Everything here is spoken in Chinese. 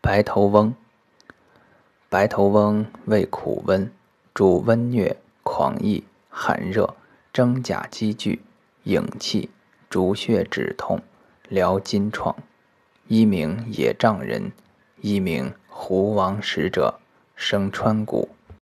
白头翁。白头翁味苦温，主温疟、狂疫、寒热、征假积聚、影气、逐血止痛、疗筋疮。一名野丈人，一名狐王使者，生川谷。